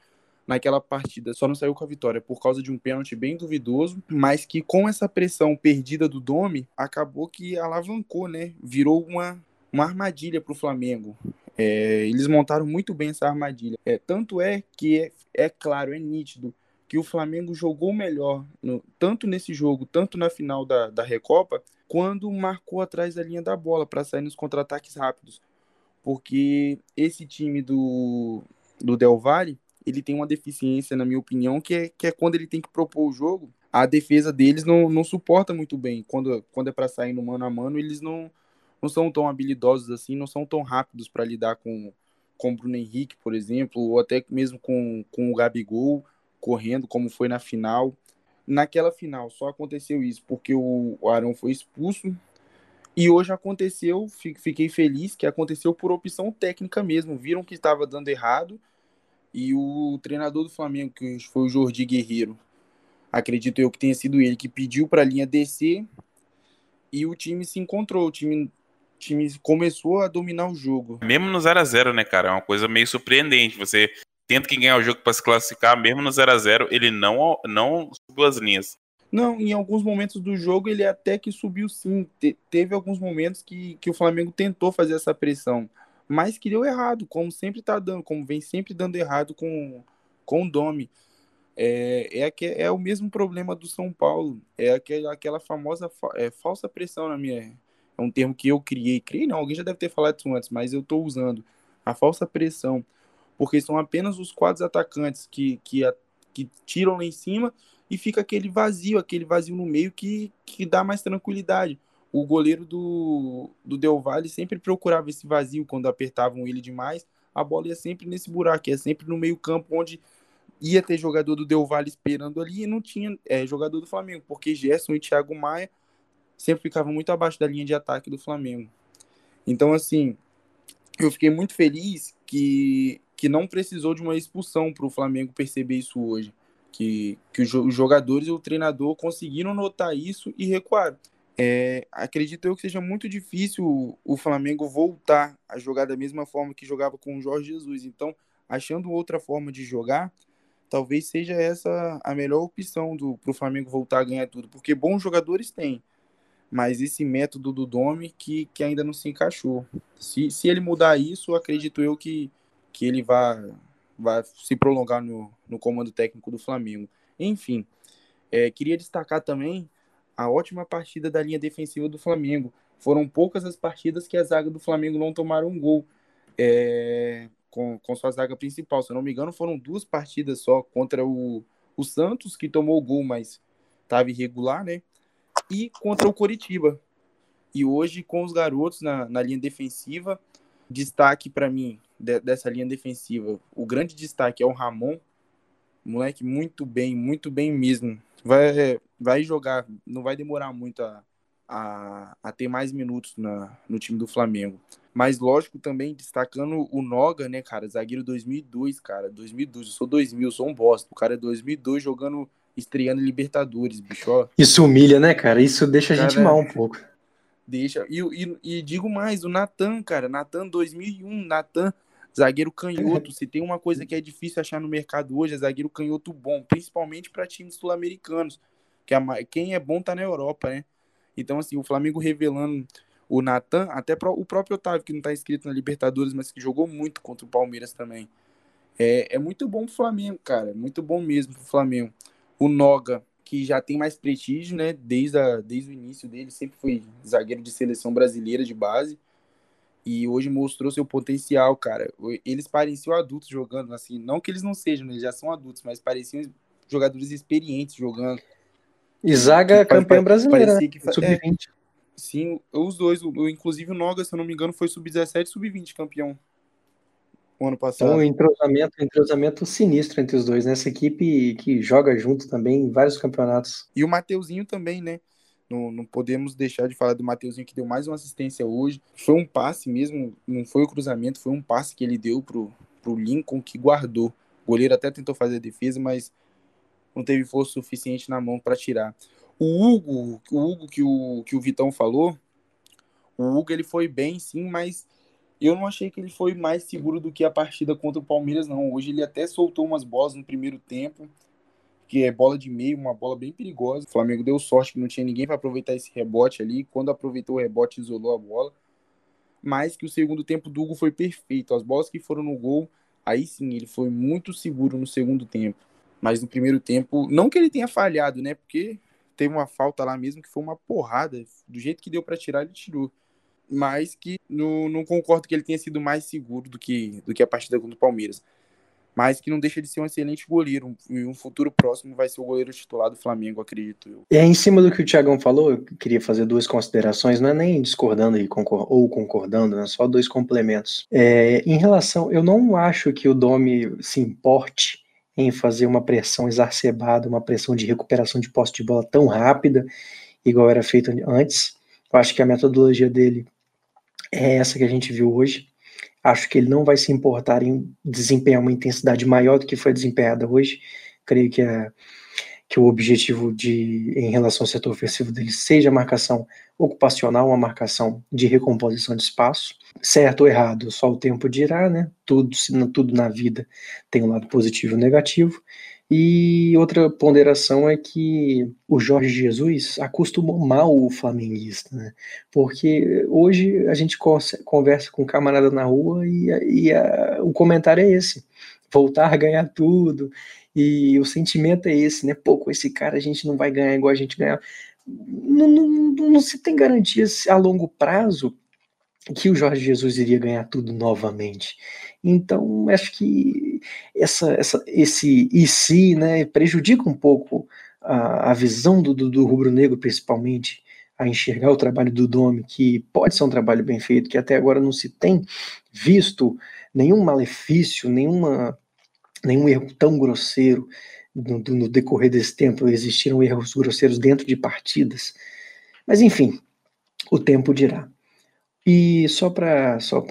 naquela partida. Só não saiu com a vitória por causa de um pênalti bem duvidoso, mas que com essa pressão perdida do Domi, acabou que alavancou, né? Virou uma, uma armadilha para o Flamengo. É, eles montaram muito bem essa armadilha. É, tanto é que é, é claro, é nítido que o Flamengo jogou melhor, no, tanto nesse jogo, tanto na final da, da Recopa, quando marcou atrás da linha da bola para sair nos contra-ataques rápidos. Porque esse time do, do Del Valle, ele tem uma deficiência, na minha opinião, que é, que é quando ele tem que propor o jogo, a defesa deles não, não suporta muito bem. Quando, quando é para sair no mano a mano, eles não, não são tão habilidosos assim, não são tão rápidos para lidar com, com o Bruno Henrique, por exemplo, ou até mesmo com, com o Gabigol correndo, como foi na final. Naquela final só aconteceu isso porque o, Arão foi expulso. E hoje aconteceu, fiquei feliz que aconteceu por opção técnica mesmo. Viram que estava dando errado. E o treinador do Flamengo, que foi o Jordi Guerreiro, acredito eu que tenha sido ele que pediu para a linha descer. E o time se encontrou. O time time começou a dominar o jogo. Mesmo no 0 a 0 né, cara? É uma coisa meio surpreendente. Você tenta que ganhar o jogo para se classificar, mesmo no 0 a 0 ele não, não subiu as linhas. Não, em alguns momentos do jogo ele até que subiu sim. Te, teve alguns momentos que, que o Flamengo tentou fazer essa pressão, mas que deu errado, como sempre tá dando, como vem sempre dando errado com, com o Domi. É, é, é o mesmo problema do São Paulo. É aquela, aquela famosa é, falsa pressão na minha, é um termo que eu criei. Criei não, alguém já deve ter falado isso antes, mas eu estou usando. A falsa pressão. Porque são apenas os quatro atacantes que, que, que tiram lá em cima e fica aquele vazio, aquele vazio no meio que, que dá mais tranquilidade. O goleiro do, do Del Valle sempre procurava esse vazio quando apertavam ele demais. A bola ia sempre nesse buraco, ia sempre no meio campo onde ia ter jogador do Del Valle esperando ali e não tinha é, jogador do Flamengo, porque Gerson e Thiago Maia sempre ficavam muito abaixo da linha de ataque do Flamengo. Então, assim, eu fiquei muito feliz que, que não precisou de uma expulsão para o Flamengo perceber isso hoje. Que, que os jogadores e o treinador conseguiram notar isso e recuaram. É, acredito eu que seja muito difícil o Flamengo voltar a jogar da mesma forma que jogava com o Jorge Jesus. Então, achando outra forma de jogar, talvez seja essa a melhor opção para o Flamengo voltar a ganhar tudo. Porque bons jogadores tem mas esse método do Domi que, que ainda não se encaixou. Se, se ele mudar isso, acredito eu que, que ele vai, vai se prolongar no, no comando técnico do Flamengo. Enfim, é, queria destacar também a ótima partida da linha defensiva do Flamengo. Foram poucas as partidas que a zaga do Flamengo não tomaram um gol é, com, com sua zaga principal. Se eu não me engano, foram duas partidas só contra o, o Santos, que tomou o gol, mas estava irregular, né? e contra o Coritiba. E hoje, com os garotos na, na linha defensiva, destaque para mim de, dessa linha defensiva, o grande destaque é o Ramon, moleque muito bem, muito bem mesmo. Vai, vai jogar, não vai demorar muito a, a, a ter mais minutos na, no time do Flamengo. Mas lógico também destacando o Noga, né, cara, zagueiro 2002, cara, 2002, eu sou 2000, eu sou um bosta. O cara é 2002 jogando estreando Libertadores, bicho. Isso humilha, né, cara? Isso deixa a gente mal um pouco. Deixa. E, e, e digo mais, o Natan, cara. Natan 2001, Natan, zagueiro canhoto. Se tem uma coisa que é difícil achar no mercado hoje, é zagueiro canhoto bom, principalmente para times sul-americanos. Que a, quem é bom tá na Europa, né? Então, assim, o Flamengo revelando o Natan, até pro, o próprio Otávio, que não tá inscrito na Libertadores, mas que jogou muito contra o Palmeiras também. É, é muito bom pro Flamengo, cara. Muito bom mesmo pro Flamengo o Noga, que já tem mais prestígio, né? Desde, a, desde o início dele, sempre foi zagueiro de seleção brasileira de base. E hoje mostrou seu potencial, cara. Eles pareciam adultos jogando, assim. Não que eles não sejam, eles já são adultos, mas pareciam jogadores experientes jogando. E zaga campeã brasileira, né? sub-20. É, sim, os dois. Inclusive o Noga, se eu não me engano, foi sub-17 sub-20 campeão o ano passado. Então, um entrosamento, um entrosamento sinistro entre os dois, né? Essa equipe que joga junto também em vários campeonatos. E o Mateuzinho também, né? Não, não podemos deixar de falar do Mateuzinho que deu mais uma assistência hoje. Foi um passe mesmo, não foi o cruzamento, foi um passe que ele deu pro, pro Lincoln que guardou. O goleiro até tentou fazer a defesa, mas não teve força suficiente na mão para tirar. O Hugo, o Hugo que o, que o Vitão falou, o Hugo ele foi bem sim, mas eu não achei que ele foi mais seguro do que a partida contra o Palmeiras, não. Hoje ele até soltou umas bolas no primeiro tempo, que é bola de meio, uma bola bem perigosa. O Flamengo deu sorte que não tinha ninguém para aproveitar esse rebote ali. Quando aproveitou o rebote, isolou a bola. Mas que o segundo tempo do Hugo foi perfeito. As bolas que foram no gol, aí sim, ele foi muito seguro no segundo tempo. Mas no primeiro tempo, não que ele tenha falhado, né? Porque teve uma falta lá mesmo que foi uma porrada. Do jeito que deu para tirar, ele tirou. Mas que não, não concordo que ele tenha sido mais seguro do que, do que a partida contra o Palmeiras mas que não deixa de ser um excelente goleiro. E um, futuro próximo vai ser o goleiro titular do Flamengo, acredito eu. Em cima do que o Thiagão falou, eu queria fazer duas considerações, não é nem discordando e concor ou concordando, né, só dois complementos. É, em relação, eu não acho que o Domi se importe em fazer uma pressão exacerbada, uma pressão de recuperação de posse de bola tão rápida, igual era feito antes. Eu acho que a metodologia dele é essa que a gente viu hoje. Acho que ele não vai se importar em desempenhar uma intensidade maior do que foi desempenhada hoje. Creio que, é, que o objetivo de, em relação ao setor ofensivo dele seja a marcação ocupacional, uma marcação de recomposição de espaço. Certo ou errado, só o tempo dirá, né? Tudo, tudo na vida tem um lado positivo e negativo. E outra ponderação é que o Jorge Jesus acostumou mal o flamenguista, né? porque hoje a gente conversa com um camarada na rua e, e a, o comentário é esse: voltar a ganhar tudo. E o sentimento é esse, né? Pô, com esse cara a gente não vai ganhar igual a gente ganhar. Não, não, não, não se tem garantias a longo prazo que o Jorge Jesus iria ganhar tudo novamente. Então, acho que essa, essa, esse e se né, prejudica um pouco a, a visão do, do, rubro-negro, principalmente, a enxergar o trabalho do Domi, que pode ser um trabalho bem feito, que até agora não se tem visto nenhum malefício, nenhuma, nenhum erro tão grosseiro no, no decorrer desse tempo. Existiram erros grosseiros dentro de partidas. Mas, enfim, o tempo dirá. E só para só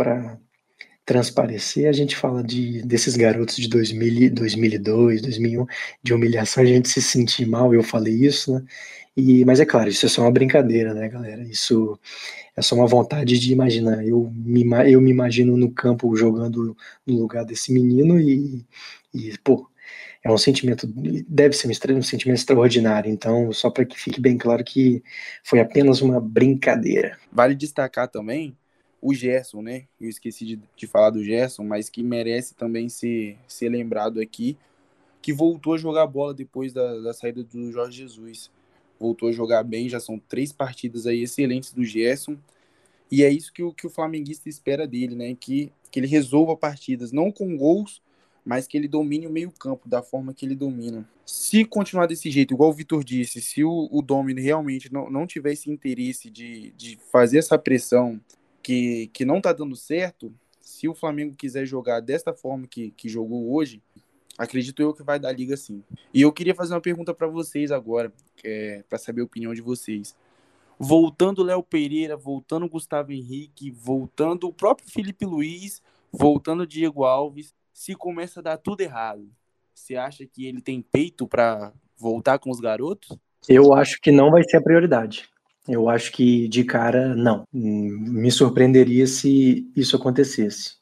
transparecer, a gente fala de, desses garotos de 2000, 2002, 2001, de humilhação, a gente se sentir mal, eu falei isso, né? E, mas é claro, isso é só uma brincadeira, né, galera? Isso é só uma vontade de imaginar. Eu me, eu me imagino no campo jogando no lugar desse menino e, e pô, é um sentimento, deve ser um, um sentimento extraordinário. Então, só para que fique bem claro que foi apenas uma brincadeira. Vale destacar também o Gerson, né? Eu esqueci de, de falar do Gerson, mas que merece também ser, ser lembrado aqui, que voltou a jogar bola depois da, da saída do Jorge Jesus. Voltou a jogar bem, já são três partidas aí excelentes do Gerson. E é isso que o, que o flamenguista espera dele, né? Que, que ele resolva partidas, não com gols, mas que ele domine o meio-campo da forma que ele domina. Se continuar desse jeito, igual o Vitor disse, se o, o Domino realmente não, não tiver esse interesse de, de fazer essa pressão que, que não tá dando certo, se o Flamengo quiser jogar desta forma que, que jogou hoje, acredito eu que vai dar liga sim. E eu queria fazer uma pergunta para vocês agora, é, para saber a opinião de vocês. Voltando Léo Pereira, voltando Gustavo Henrique, voltando o próprio Felipe Luiz, voltando Diego Alves, se começa a dar tudo errado, você acha que ele tem peito para voltar com os garotos? Eu acho que não vai ser a prioridade. Eu acho que de cara, não. Me surpreenderia se isso acontecesse.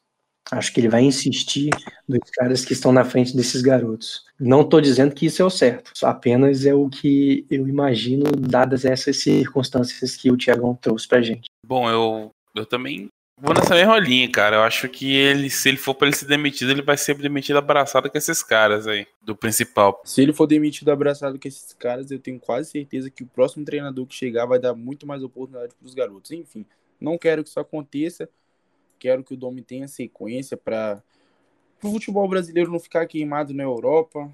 Acho que ele vai insistir nos caras que estão na frente desses garotos. Não estou dizendo que isso é o certo, apenas é o que eu imagino, dadas essas circunstâncias que o Tiagão trouxe pra gente. Bom, eu, eu também Vou nessa mesma linha, cara. Eu acho que ele, se ele for para ele ser demitido, ele vai ser demitido abraçado com esses caras aí, do principal. Se ele for demitido abraçado com esses caras, eu tenho quase certeza que o próximo treinador que chegar vai dar muito mais oportunidade para os garotos. Enfim, não quero que isso aconteça. Quero que o Domi tenha sequência para o futebol brasileiro não ficar queimado na Europa,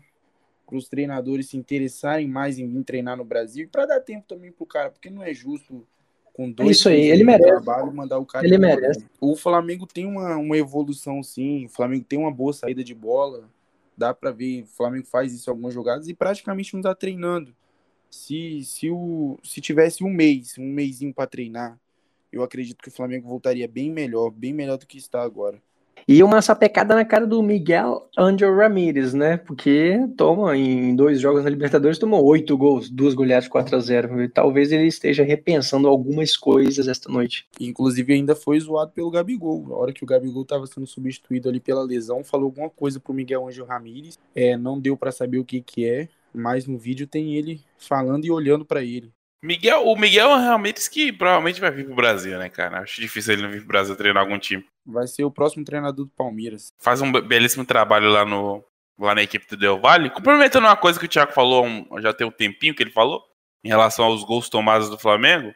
para os treinadores se interessarem mais em vir treinar no Brasil e para dar tempo também para o cara, porque não é justo com dois Isso aí, ele merece. trabalho mandar o cara ele merece. O Flamengo tem uma, uma evolução sim, o Flamengo tem uma boa saída de bola, dá para ver, o Flamengo faz isso em algumas jogadas e praticamente não tá treinando. Se, se, o, se tivesse um mês, um mêsinho para treinar, eu acredito que o Flamengo voltaria bem melhor, bem melhor do que está agora. E uma sapecada na cara do Miguel Angel Ramirez, né? Porque toma, em dois jogos na Libertadores, tomou oito gols, duas goleadas 4 a 0 E talvez ele esteja repensando algumas coisas esta noite. Inclusive, ainda foi zoado pelo Gabigol. Na hora que o Gabigol estava sendo substituído ali pela lesão, falou alguma coisa pro Miguel Angel Ramirez. É, não deu para saber o que, que é, mas no vídeo tem ele falando e olhando para ele. Miguel, o Miguel é realmente que provavelmente vai vir pro Brasil, né, cara? Acho difícil ele não vir pro Brasil treinar algum time. Vai ser o próximo treinador do Palmeiras. Faz um belíssimo trabalho lá no lá na equipe do Del Valle. Complementando uma coisa que o Thiago falou, já tem um tempinho que ele falou. em relação aos gols tomados do Flamengo,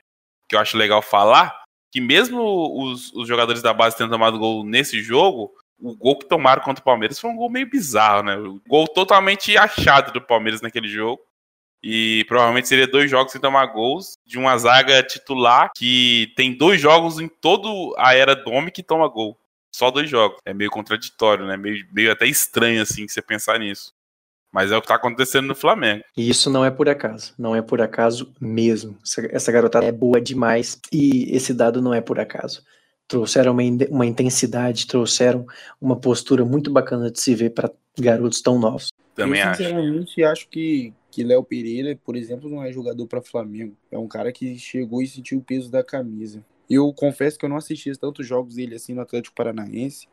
que eu acho legal falar, que mesmo os, os jogadores da base tendo tomado gol nesse jogo, o gol que tomaram contra o Palmeiras foi um gol meio bizarro, né? O gol totalmente achado do Palmeiras naquele jogo. E provavelmente seria dois jogos sem tomar gols de uma zaga titular que tem dois jogos em toda a era Domi que toma gol. Só dois jogos. É meio contraditório, né? Meio, meio até estranho, assim, você pensar nisso. Mas é o que tá acontecendo no Flamengo. E isso não é por acaso. Não é por acaso mesmo. Essa, essa garotada é boa demais. E esse dado não é por acaso. Trouxeram uma, uma intensidade, trouxeram uma postura muito bacana de se ver para garotos tão novos. Também eu, acho. sinceramente, acho que, que Léo Pereira, por exemplo, não é jogador para Flamengo. É um cara que chegou e sentiu o peso da camisa. Eu confesso que eu não assisti tantos jogos dele assim no Atlético Paranaense,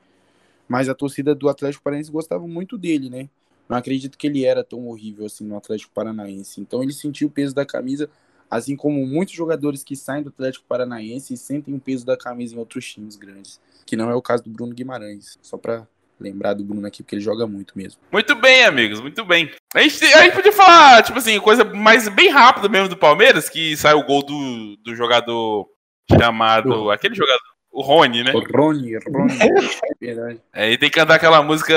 mas a torcida do Atlético Paranaense gostava muito dele, né? Não acredito que ele era tão horrível assim no Atlético Paranaense. Então ele sentiu o peso da camisa, assim como muitos jogadores que saem do Atlético Paranaense e sentem o peso da camisa em outros times grandes, que não é o caso do Bruno Guimarães. Só para lembrar do Bruno aqui, porque ele joga muito mesmo. Muito bem, amigos, muito bem. A gente, a gente podia falar, tipo assim, coisa mais bem rápida mesmo do Palmeiras, que saiu o gol do, do jogador chamado. Aquele jogador. O Rony, né? O Rony, Rony. Verdade. É, e tem que cantar aquela música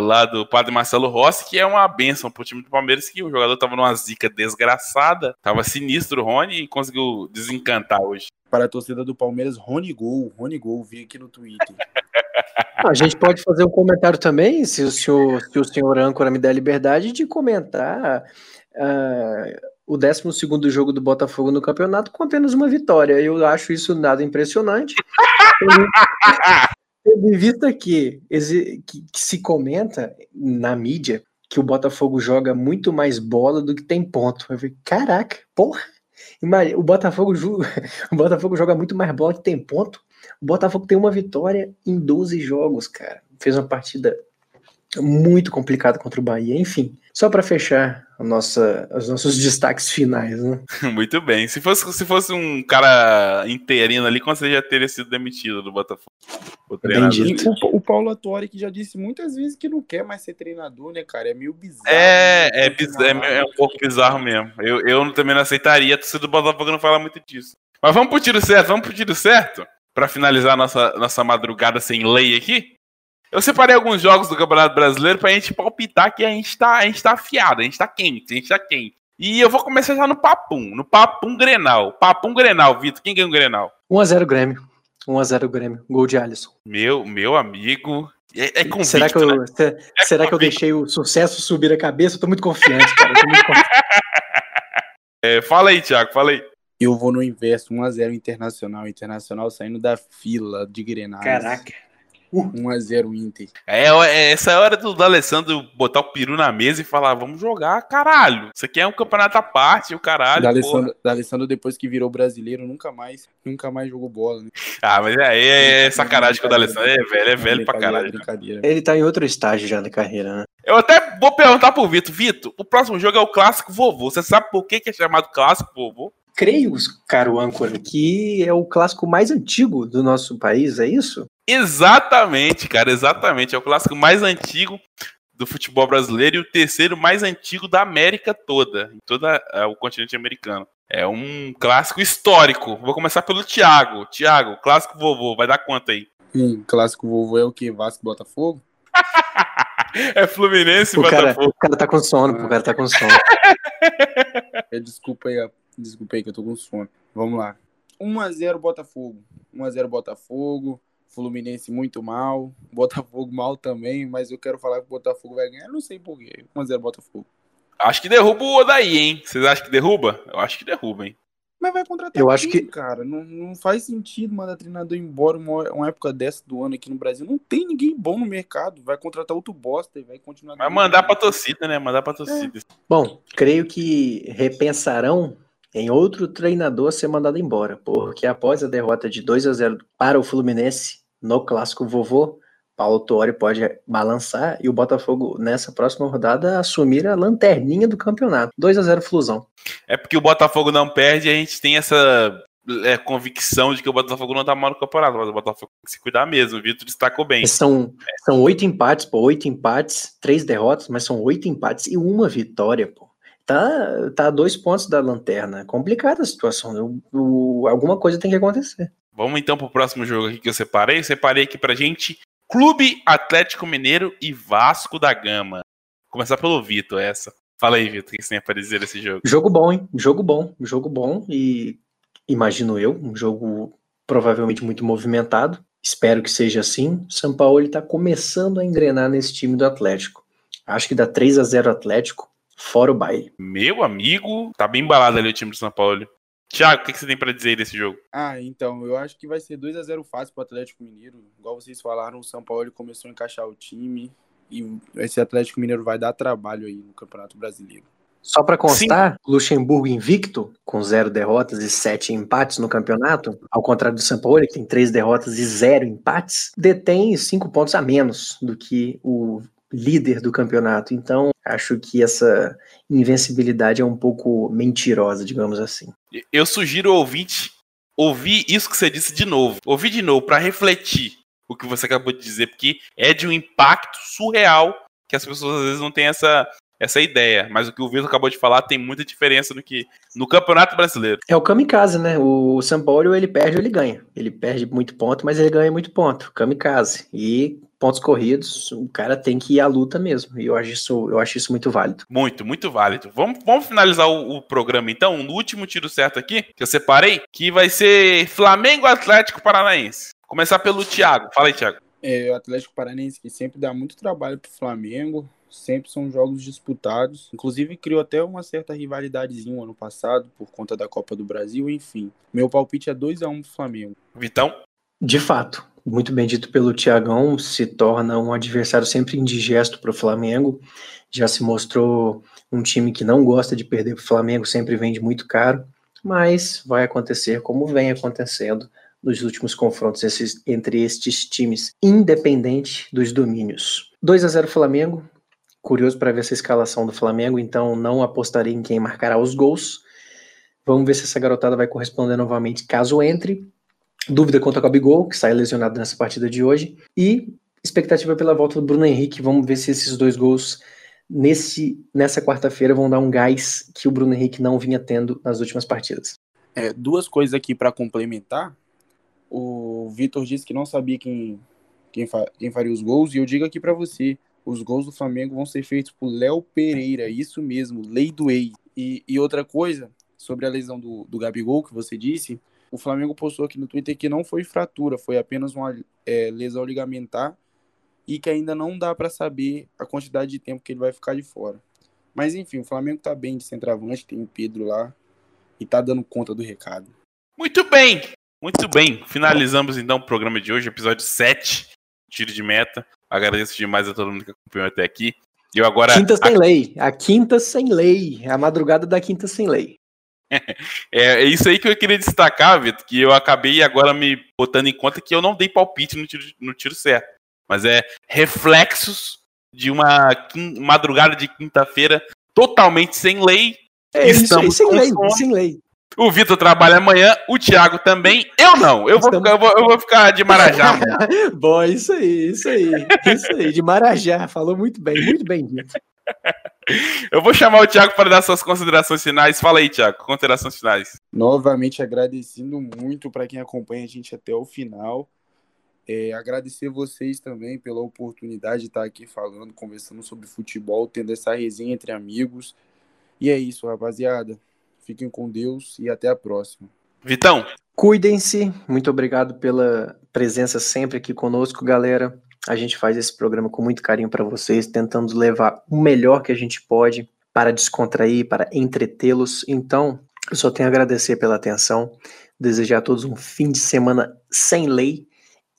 lá do padre Marcelo Rossi, que é uma benção pro time do Palmeiras, que o jogador tava numa zica desgraçada, tava sinistro o Rony e conseguiu desencantar hoje. Para a torcida do Palmeiras, Rony Gol, Rony Gol, vi aqui no Twitter. A gente pode fazer um comentário também, se o senhor, se o senhor âncora me der a liberdade de comentar uh, o 12 jogo do Botafogo no campeonato com apenas uma vitória. Eu acho isso nada impressionante. Tendo em vista que, que, que se comenta na mídia que o Botafogo joga muito mais bola do que tem ponto. Eu falei, caraca, porra! O Botafogo, o Botafogo joga muito mais bola que tem ponto. O Botafogo tem uma vitória em 12 jogos, cara. Fez uma partida muito complicada contra o Bahia. Enfim, só para fechar a nossa, os nossos destaques finais, né? Muito bem. Se fosse, se fosse um cara interino ali, quando você já teria sido demitido do Botafogo? O, treinador. o Paulo Atori que já disse muitas vezes que não quer mais ser treinador, né, cara? É meio bizarro. É, né? é, biz é, é, um pouco bizarro mesmo. Eu, eu também não aceitaria. A torcida do Botafogo não fala muito disso. Mas vamos pro tiro certo, vamos pro tiro certo? Para finalizar nossa, nossa madrugada sem lei aqui. Eu separei alguns jogos do Campeonato Brasileiro pra gente palpitar que a gente tá, a gente tá afiado, a gente tá quente, a gente tá quente. E eu vou começar já no Papum, no Papum Grenal. Papum Grenal, Vitor, quem ganhou o Grenal? 1x0 Grêmio. 1x0 Grêmio. Gol de Alisson. Meu, meu amigo. É, é convicto, será que eu, né? é será que eu deixei o sucesso subir a cabeça? Eu tô muito confiante, cara. Muito confiante. é, fala aí, Thiago, fala aí. Eu vou no inverso, 1x0 Internacional. Internacional saindo da fila de Grenal. Caraca. 1x0 Inter. É, é, essa é a hora do, do Alessandro botar o peru na mesa e falar: vamos jogar, caralho. Isso aqui é um campeonato à parte, o caralho. Da Alessandro, da Alessandro, depois que virou brasileiro, nunca mais, nunca mais jogou bola, né? Ah, mas é, é, é sacanagem com o D'Alessandro. É velho, é velho pra caralho. Ele tá em outro estágio já na carreira, né? Eu até vou perguntar pro Vitor: Vitor, o próximo jogo é o clássico vovô. Você sabe por que, que é chamado clássico vovô? creio, caro âncora, que é o clássico mais antigo do nosso país, é isso? Exatamente, cara, exatamente. É o clássico mais antigo do futebol brasileiro e o terceiro mais antigo da América toda, em todo é, o continente americano. É um clássico histórico. Vou começar pelo Thiago. Thiago, clássico vovô, vai dar quanto aí? Hum, clássico vovô é o que? Vasco Botafogo? é Fluminense e Botafogo. O cara tá com sono, ah. o cara tá com sono. é, desculpa aí, desculpa aí que eu tô com sono. Vamos lá. 1x0 Botafogo. 1x0 Botafogo. Fluminense muito mal. Botafogo mal também, mas eu quero falar que o Botafogo vai ganhar. Não sei porquê. 1x0 Botafogo. Acho que derruba o Odaí, hein? Vocês acham que derruba? Eu acho que derruba, hein? Mas vai contratar eu acho que cara. Não, não faz sentido mandar treinador embora uma, uma época dessa do ano aqui no Brasil. Não tem ninguém bom no mercado. Vai contratar outro bosta e vai continuar. Vai mandar pra torcida, né? Mandar pra torcida. É. Bom, creio que repensarão em outro treinador ser mandado embora, porque após a derrota de 2 a 0 para o Fluminense no clássico vovô, Paulo Tuori pode balançar e o Botafogo nessa próxima rodada assumir a lanterninha do campeonato. 2 a 0 Flusão. É porque o Botafogo não perde, a gente tem essa é, convicção de que o Botafogo não tá mal no campeonato, mas o Botafogo tem que se cuidar mesmo. O Vitor destacou bem. São, são oito empates, pô, oito empates, três derrotas, mas são oito empates e uma vitória, pô. Tá, tá a dois pontos da lanterna. Complicada a situação. O, o, alguma coisa tem que acontecer. Vamos então pro próximo jogo aqui que eu separei. Eu separei aqui pra gente Clube Atlético Mineiro e Vasco da Gama. Vou começar pelo Vitor, essa. Fala aí, Vitor, o que você tem pra dizer desse jogo? Jogo bom, hein? Jogo bom, jogo bom e imagino eu, um jogo provavelmente muito movimentado. Espero que seja assim. O São Paulo está começando a engrenar nesse time do Atlético. Acho que dá 3 a 0 Atlético, fora o baile. Meu amigo, tá bem embalado ali o time do São Paulo. Thiago, o que, você tem para dizer desse jogo? Ah, então, eu acho que vai ser 2 a 0 fácil pro Atlético Mineiro. Igual vocês falaram, o São Paulo começou a encaixar o time e esse Atlético Mineiro vai dar trabalho aí no Campeonato Brasileiro. Só para constar, Sim. Luxemburgo invicto, com zero derrotas e sete empates no campeonato, ao contrário do São Paulo, que tem três derrotas e zero empates, detém cinco pontos a menos do que o líder do campeonato. Então, acho que essa invencibilidade é um pouco mentirosa, digamos assim. Eu sugiro ao ouvinte ouvir isso que você disse de novo. Ouvir de novo para refletir o que você acabou de dizer, porque é de um impacto surreal que as pessoas às vezes não têm essa essa ideia. Mas o que o Vitor acabou de falar tem muita diferença no que no Campeonato Brasileiro. É o kamikaze, né? O São Paulo ele perde ou ele ganha. Ele perde muito ponto, mas ele ganha muito ponto. Kamikaze. E pontos corridos, o cara tem que ir à luta mesmo. E eu acho isso, eu acho isso muito válido. Muito, muito válido. Vamos, vamos finalizar o, o programa então. No último tiro certo aqui, que eu separei, que vai ser Flamengo Atlético Paranaense. Começar pelo Thiago. Fala aí, Thiago. É, o Atlético Paranaense que sempre dá muito trabalho pro Flamengo sempre são jogos disputados. Inclusive criou até uma certa rivalidadezinha ano passado por conta da Copa do Brasil, enfim. Meu palpite é 2 a 1 pro Flamengo. Vitão? De fato, muito bem dito pelo Tiagão, se torna um adversário sempre indigesto para o Flamengo. Já se mostrou um time que não gosta de perder para o Flamengo, sempre vende muito caro, mas vai acontecer como vem acontecendo nos últimos confrontos esses, entre estes times, independente dos domínios. 2 a 0 Flamengo, curioso para ver essa escalação do Flamengo, então não apostaria em quem marcará os gols. Vamos ver se essa garotada vai corresponder novamente caso entre. Dúvida quanto ao Gabigol, que sai lesionado nessa partida de hoje. E expectativa pela volta do Bruno Henrique. Vamos ver se esses dois gols nesse, nessa quarta-feira vão dar um gás que o Bruno Henrique não vinha tendo nas últimas partidas. É, duas coisas aqui para complementar. O Vitor disse que não sabia quem, quem, fa quem faria os gols, e eu digo aqui para você: os gols do Flamengo vão ser feitos por Léo Pereira, isso mesmo, lei do ex. E, e outra coisa, sobre a lesão do, do Gabigol, que você disse, o Flamengo postou aqui no Twitter que não foi fratura, foi apenas uma é, lesão ligamentar e que ainda não dá para saber a quantidade de tempo que ele vai ficar de fora. Mas enfim, o Flamengo tá bem de centroavante, tem o Pedro lá e tá dando conta do recado. Muito bem, muito bem. Finalizamos então o programa de hoje, episódio 7, tiro de meta. Agradeço demais a todo mundo que acompanhou até aqui. Eu agora. Quinta sem a... lei. A quinta sem lei. A madrugada da quinta sem lei. É, é, isso aí que eu queria destacar, Vitor, que eu acabei agora me botando em conta que eu não dei palpite no tiro, no tiro certo. Mas é reflexos de uma madrugada de quinta-feira totalmente sem lei. É isso aí, sem lei, sem lei. O Vitor trabalha amanhã, o Thiago também. Eu não. Eu vou, Estamos... ficar, eu vou, eu vou ficar de Marajá. Bom, isso aí, isso aí. Isso aí, de Marajá. Falou muito bem, muito bem dito. Eu vou chamar o Thiago para dar suas considerações finais. Fala aí, Thiago, considerações finais. Novamente agradecendo muito para quem acompanha a gente até o final. É, agradecer vocês também pela oportunidade de estar aqui falando, conversando sobre futebol, tendo essa resenha entre amigos. E é isso, rapaziada. Fiquem com Deus e até a próxima. Vitão. Cuidem-se. Muito obrigado pela presença sempre aqui conosco, galera. A gente faz esse programa com muito carinho para vocês, tentando levar o melhor que a gente pode para descontrair, para entretê-los. Então, eu só tenho a agradecer pela atenção, desejar a todos um fim de semana sem lei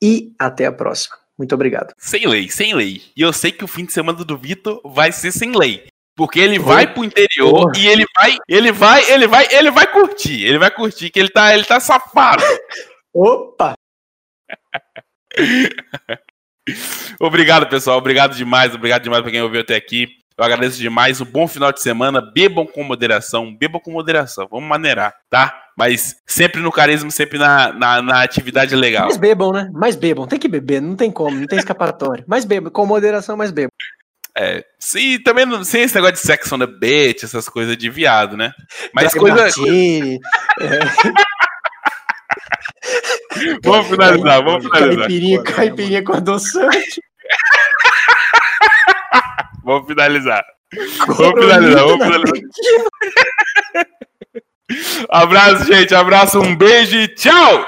e até a próxima. Muito obrigado. Sem lei, sem lei. E eu sei que o fim de semana do Vitor vai ser sem lei. Porque ele vai pro interior e ele vai, ele vai, ele vai, ele vai curtir. Ele vai curtir, que ele tá, ele tá safado. Opa! obrigado, pessoal. Obrigado demais. Obrigado demais pra quem ouviu até aqui. Eu agradeço demais. Um bom final de semana. Bebam com moderação. Bebam com moderação. Vamos maneirar, tá? Mas sempre no carisma, sempre na, na, na atividade legal. Mas bebam, né? Mais bebam. Tem que beber. Não tem como. Não tem escapatória. Mais bebam. Com moderação, mais bebam. É, sim, também não, sem esse negócio de sex on the beach, essas coisas de viado, né? Mas Draco coisa. Martini, vamos finalizar, vamos finalizar. Caipirinha, caipirinha com adoçante. vamos finalizar. Vamos finalizar, vamos finalizar. Abraço, gente. Abraço, um beijo e tchau!